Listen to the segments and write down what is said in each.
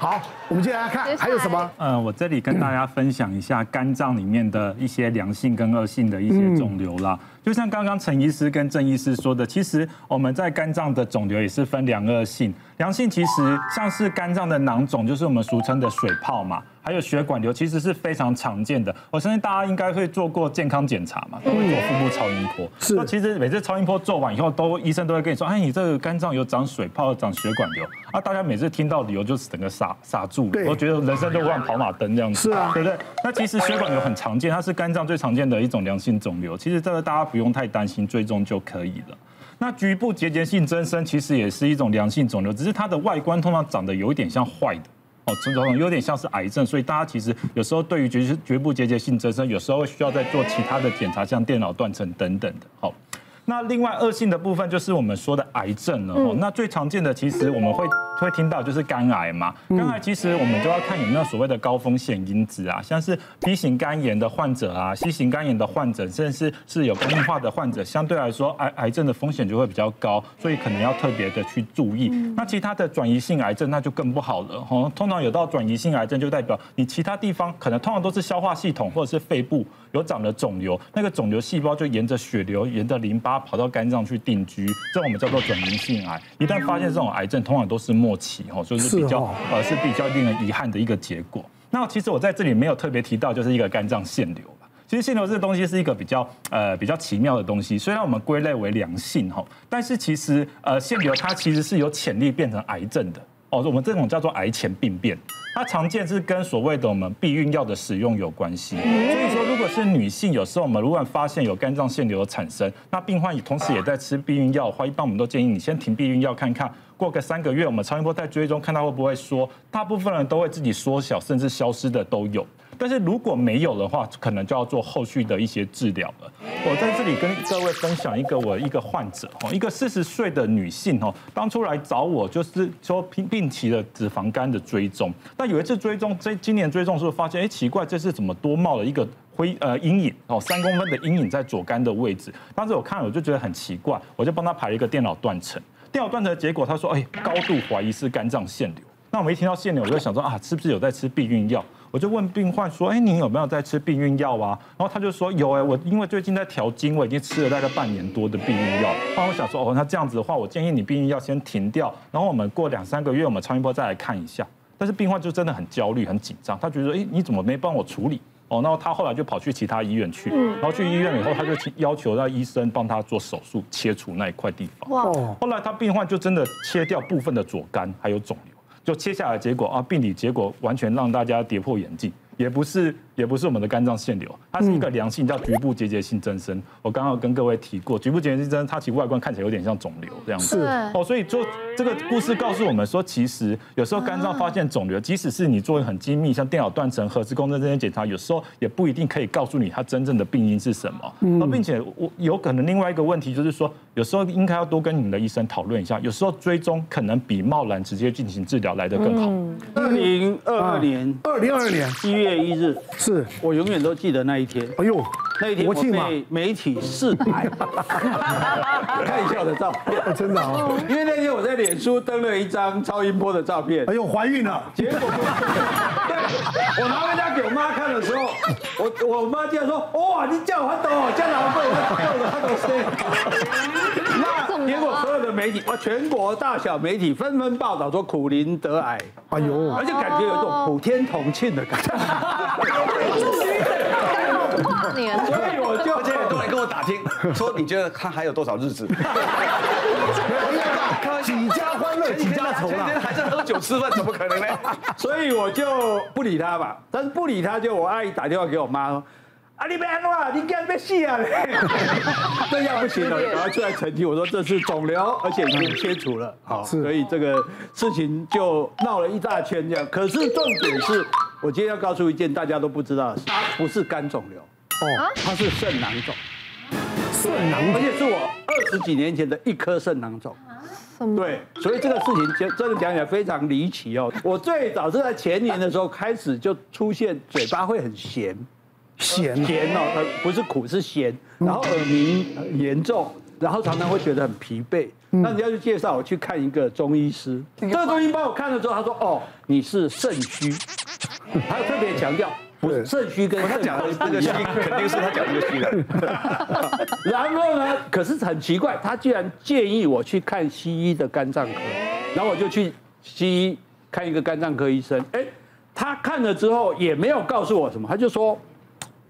好，我们接下来看还有什么？呃，我这里跟大家分享一下肝脏里面的一些良性跟恶性的一些肿瘤啦。就像刚刚陈医师跟郑医师说的，其实我们在肝脏的肿瘤也是分良恶性。良性其实像是肝脏的囊肿，就是我们俗称的水泡嘛，还有血管瘤，其实是非常常见的。我相信大家应该会做过健康检查嘛，都会做腹部超音波。是。那其实每次超音波做完以后，都医生都会跟你说，哎，你这个肝脏有长水泡，长血管瘤。啊，大家每次听到理由就是整个傻傻住了，我觉得人生都像跑马灯这样子，是啊，对不对？那其实血管瘤很常见，它是肝脏最常见的一种良性肿瘤。其实这个大家不用太担心，追踪就可以了。那局部结节性增生其实也是一种良性肿瘤，只是它的外观通常长得有一点像坏的哦，有点像是癌症，所以大家其实有时候对于局局部结节性增生，有时候会需要再做其他的检查，像电脑断层等等的。好，那另外恶性的部分就是我们说的癌症了。哦，那最常见的其实我们会。会听到就是肝癌嘛，肝癌其实我们就要看有没有所谓的高风险因子啊，像是 B 型肝炎的患者啊，C 型肝炎的患者，甚至是是有肝硬化的患者，相对来说癌癌症的风险就会比较高，所以可能要特别的去注意。那其他的转移性癌症那就更不好了哈，通常有到转移性癌症就代表你其他地方可能通常都是消化系统或者是肺部有长了肿瘤，那个肿瘤细胞就沿着血流、沿着淋巴跑到肝脏去定居，这我们叫做转移性癌。一旦发现这种癌症，通常都是末期哦，所以是比较呃是比较令人遗憾的一个结果。那其实我在这里没有特别提到，就是一个肝脏腺瘤吧。其实腺瘤这个东西是一个比较呃比较奇妙的东西，虽然我们归类为良性哈，但是其实呃腺瘤它其实是有潜力变成癌症的哦。我们这种叫做癌前病变，它常见是跟所谓的我们避孕药的使用有关系。所以说，如果是女性，有时候我们如果发现有肝脏腺瘤的产生，那病患同时也在吃避孕药的话，一般我们都建议你先停避孕药看看。过个三个月，我们超音波再追踪，看他会不会缩。大部分人都会自己缩小，甚至消失的都有。但是如果没有的话，可能就要做后续的一些治疗了。我在这里跟各位分享一个我一个患者哦，一个四十岁的女性哦，当初来找我就是说病病期的脂肪肝的追踪。但有一次追踪，这今年追踪时候发现，哎，奇怪，这是怎么多冒了一个灰呃阴影哦，三公分的阴影在左肝的位置。当时我看了我就觉得很奇怪，我就帮他排了一个电脑断层。电脑断层的结果，他说：“哎，高度怀疑是肝脏腺瘤。”那我们一听到腺瘤，我就想说啊，是不是有在吃避孕药？我就问病患说：“哎，你有没有在吃避孕药啊？”然后他就说：“有哎，我因为最近在调经，我已经吃了大概半年多的避孕药。”那我想说：“哦，那这样子的话，我建议你避孕药先停掉，然后我们过两三个月，我们超音波再来看一下。”但是病患就真的很焦虑、很紧张，他觉得：“哎，你怎么没帮我处理？”哦，然后他后来就跑去其他医院去，然后去医院以后，他就要求让医生帮他做手术切除那一块地方。哇！后来他病患就真的切掉部分的左肝，还有肿瘤，就切下来结果啊，病理结果完全让大家跌破眼镜。也不是，也不是我们的肝脏腺瘤，它是一个良性，叫局部结节性增生。我刚刚跟各位提过，局部结节性增生，它其实外观看起来有点像肿瘤这样子。是哦，所以做这个故事告诉我们说，其实有时候肝脏发现肿瘤，即使是你做很精密，像电脑断层、核磁共振这些检查，有时候也不一定可以告诉你它真正的病因是什么。并且我有可能另外一个问题就是说，有时候应该要多跟你们的医生讨论一下，有时候追踪可能比贸然直接进行治疗来得更好。二零二二年，二零二二年一月一日，是我永远都记得那一天。哎呦，那一天我被媒体试台，看一下我的照片，真的哦。因为那天我在脸书登了一张超音波的照片。哎呦，怀孕了。结果，对，我拿回家给我妈看的时候，我我妈竟然说：“哇，你叫我懂，叫老辈我叫的他都是。”那结果所有的媒体，哇，全国大小媒体纷纷报道说苦林得癌。哎呦，而且感觉有一种普天同庆的感觉。跨年，所以我就而且很多人跟我打听，说你觉得他还有多少日子？几家欢乐几家愁啊！还在喝酒吃饭，怎么可能呢？所以我就不理他吧。但是不理他，就我阿姨打电话给我妈说：“啊，你别安了，你干咩事啊？这样不行了，然后出来澄清，我说这是肿瘤，而且已经切除了。好，所以这个事情就闹了一大圈这样。可是重点是。我今天要告诉一件大家都不知道的事，它不是肝肿瘤，哦，它是肾囊肿，肾囊，而且是我二十几年前的一颗肾囊肿，对，所以这个事情真真的讲起来非常离奇哦。我最早是在前年的时候开始就出现嘴巴会很咸，咸咸哦，呃，不是苦是咸，然后耳鸣严重。然后常常会觉得很疲惫。那人家就介绍我去看一个中医师，这个中医帮我看了之后，他说：“哦，你是肾虚。”他特别强调，不是肾虚跟他讲的这个虚，肯定是他讲这个虚的。然后呢，可是很奇怪，他居然建议我去看西医的肝脏科，然后我就去西医看一个肝脏科医生。哎，他看了之后也没有告诉我什么，他就说。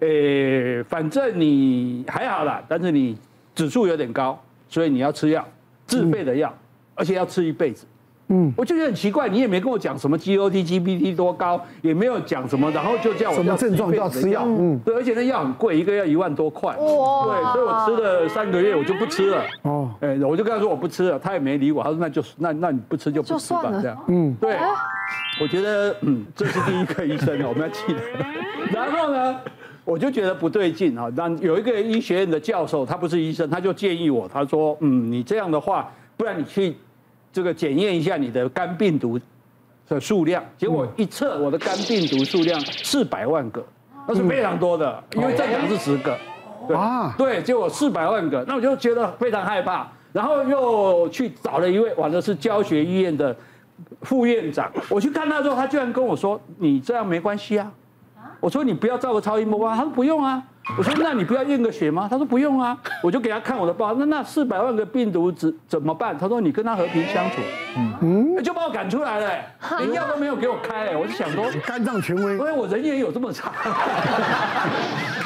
诶，反正你还好啦，但是你指数有点高，所以你要吃药，自费的药，而且要吃一辈子。嗯，我就觉得很奇怪，你也没跟我讲什么 GOT、GPT 多高，也没有讲什么，然后就叫我什么症状就要吃药。嗯，对，而且那药很贵，一个要一万多块。哇，对，所以我吃了三个月，我就不吃了。哦，哎，我就跟他说我不吃了，他也没理我，他说那就那那你不吃就不吃吧，这样。嗯，对，我觉得嗯，这是第一个医生，我们要记得。然后呢？我就觉得不对劲啊！那有一个医学院的教授，他不是医生，他就建议我，他说：“嗯，你这样的话，不然你去这个检验一下你的肝病毒的数量。”结果一测，我的肝病毒数量四百万个，那是非常多的，因为正常是十个。对啊，对，结果四百万个，那我就觉得非常害怕，然后又去找了一位，完了是教学医院的副院长，我去看他之后，他居然跟我说：“你这样没关系啊。”我说你不要照个超音波吗？他说不用啊。我说那你不要验个血吗？他说不用啊。我就给他看我的报，那那四百万个病毒怎怎么办？他说你跟他和平相处，嗯嗯，就把我赶出来了，连药都没有给我开。我就想说肝脏权威，因为我人缘有这么差。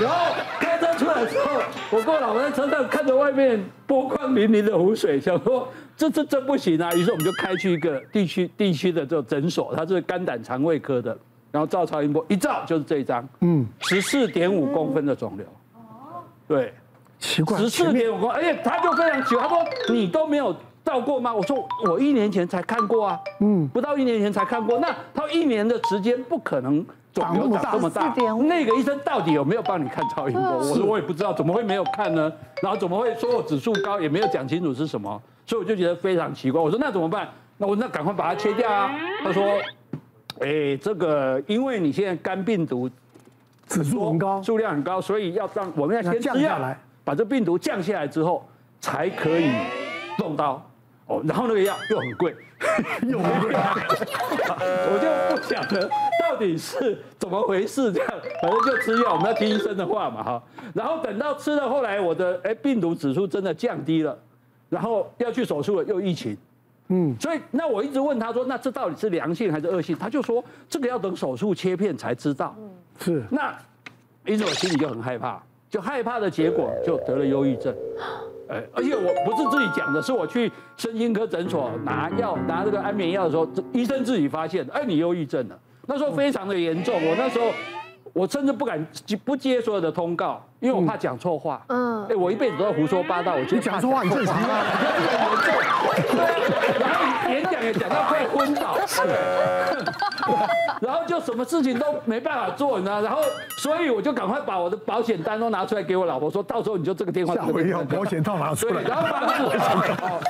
然后开车出来之后，我跟我老婆在车上看着外面波光粼粼的湖水，想说这这这不行啊。于是我们就开去一个地区地区的这种诊所，他是肝胆肠胃科的。然后照超音波，一照就是这一张，嗯，十四点五公分的肿瘤，哦，对，奇怪，十四点五公分，而且他就非常奇怪，他说你都没有照过吗？我说我一年前才看过啊，嗯，不到一年前才看过，那他一年的时间不可能肿瘤长这么大，那个医生到底有没有帮你看超音波？我说我也不知道，怎么会没有看呢？然后怎么会说我指数高，也没有讲清楚是什么，所以我就觉得非常奇怪。我说那怎么办？那我那赶快把它切掉啊。他说。哎，这个因为你现在肝病毒指数很高，数量很高，所以要让我们要先降下来，把这病毒降下来之后，才可以动刀。哦，然后那个药又很贵，又很贵，我就不晓得到底是怎么回事。这样，反正就吃药，我们要听医生的话嘛，哈。然后等到吃了，后来我的哎病毒指数真的降低了，然后要去手术了，又疫情。嗯，所以那我一直问他说，那这到底是良性还是恶性？他就说这个要等手术切片才知道。嗯，是。那因此我心里就很害怕，就害怕的结果就得了忧郁症。哎，而且我不是自己讲的，是我去身心科诊所拿药拿这个安眠药的时候，医生自己发现，哎，你忧郁症了。那时候非常的严重，我那时候。我甚至不敢不接所有的通告，因为我怕讲错话。嗯，哎，我一辈子都在胡说八道，我觉得讲错话很正常啊。然后演讲也讲到快昏倒，然后就什么事情都没办法做，你知道？然后所以我就赶快把我的保险单都拿出来给我老婆，说到时候你就这个电话。下回要，保险套拿出来。然后房子，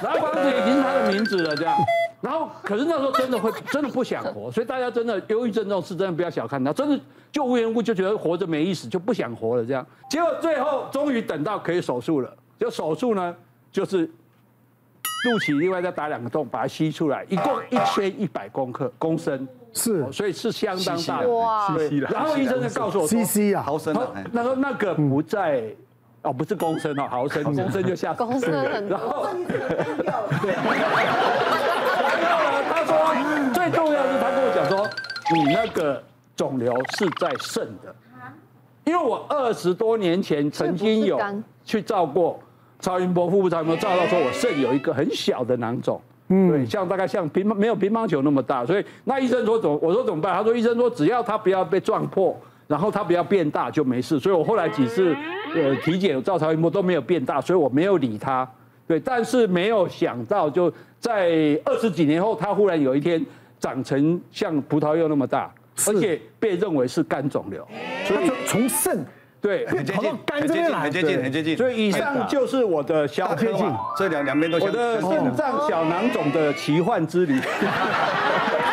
然后房子已经是他的名字了，这样。然后可是那时候真的会真的不想活，所以大家真的忧郁症这种事真的不要小看它，真的就无缘无故就觉得活着没意思，就不想活了这样。结果最后终于等到可以手术了，就手术呢就是肚脐另外再打两个洞把它吸出来，一共一千一百公克公升，是，所以是相当大的哇。然后医生就告诉我说，cc 啊，毫升啊，他说那个不在哦，不是公升哦，毫升，公升就下公升很多。然后最 个肿瘤是在肾的，因为我二十多年前曾经有去照过超音波、腹部超音波，照到说我肾有一个很小的囊肿，嗯，对，像大概像乒乓没有乒乓球那么大，所以那医生说怎么，我说怎么办？他说医生说只要他不要被撞破，然后他不要变大就没事。所以我后来几次呃体检照超音波都没有变大，所以我没有理他。对，但是没有想到就在二十几年后，他忽然有一天。长成像葡萄柚那么大，而且被认为是肝肿瘤，所以从肾对很接近，很接近，很接近，很接近。所以以上就是我的小科近，这两两边都我的肾脏小囊肿的奇幻之旅。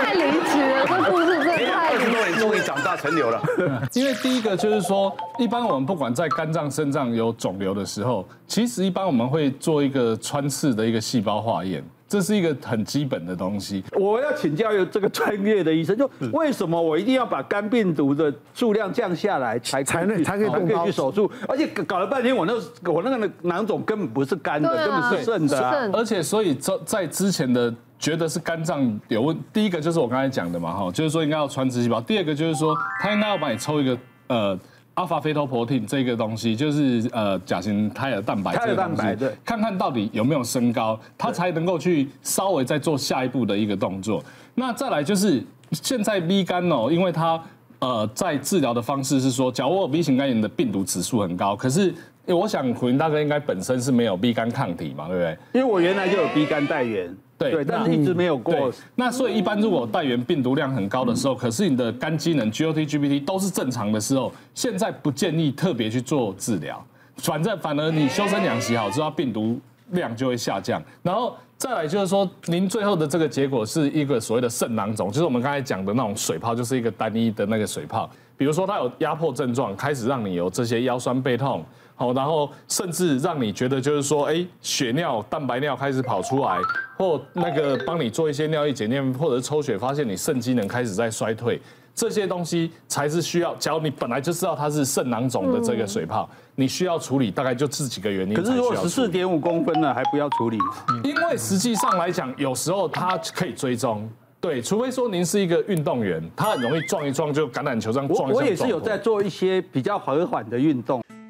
太离奇了，这故事真的太离奇了。长大成瘤了。因为第一个就是说，一般我们不管在肝脏、肾脏有肿瘤的时候，其实一般我们会做一个穿刺的一个细胞化验。这是一个很基本的东西。我要请教有这个专业的医生，就为什么我一定要把肝病毒的数量降下来才才能才可以才可以去手术？而且搞了半天，我那我那个囊肿根本不是肝的，根本是肾的啊。而且所以在在之前的觉得是肝脏有问，第一个就是我刚才讲的嘛，哈，就是说应该要穿支细胞。第二个就是说他应该要帮你抽一个呃。Alpha fetoprotein 这个东西就是呃甲型胎儿蛋白，胎儿蛋白对，看看到底有没有升高，它才能够去稍微再做下一步的一个动作。那再来就是现在 B 肝哦，因为它呃在治疗的方式是说，假如我 B 型肝炎的病毒指数很高，可是我想胡林大哥应该本身是没有 B 肝抗体嘛，对不对？因为我原来就有 B 肝带原。对，但是一直没有过。那所以一般如果带原病毒量很高的时候，可是你的肝机能 GOT、GPT 都是正常的时候，现在不建议特别去做治疗。反正反而你修身养息好之后，病毒量就会下降。然后再来就是说，您最后的这个结果是一个所谓的肾囊肿，就是我们刚才讲的那种水泡，就是一个单一的那个水泡。比如说它有压迫症状，开始让你有这些腰酸背痛。好，然后甚至让你觉得就是说，哎，血尿、蛋白尿开始跑出来，或那个帮你做一些尿液检验，或者是抽血，发现你肾机能开始在衰退，这些东西才是需要。假如你本来就知道它是肾囊肿的这个水泡，你需要处理，大概就这几个原因。可是如果十四点五公分呢，还不要处理？因为实际上来讲，有时候它可以追踪，对，除非说您是一个运动员，他很容易撞一撞就橄榄球这样撞。我也是有在做一些比较和缓的运动。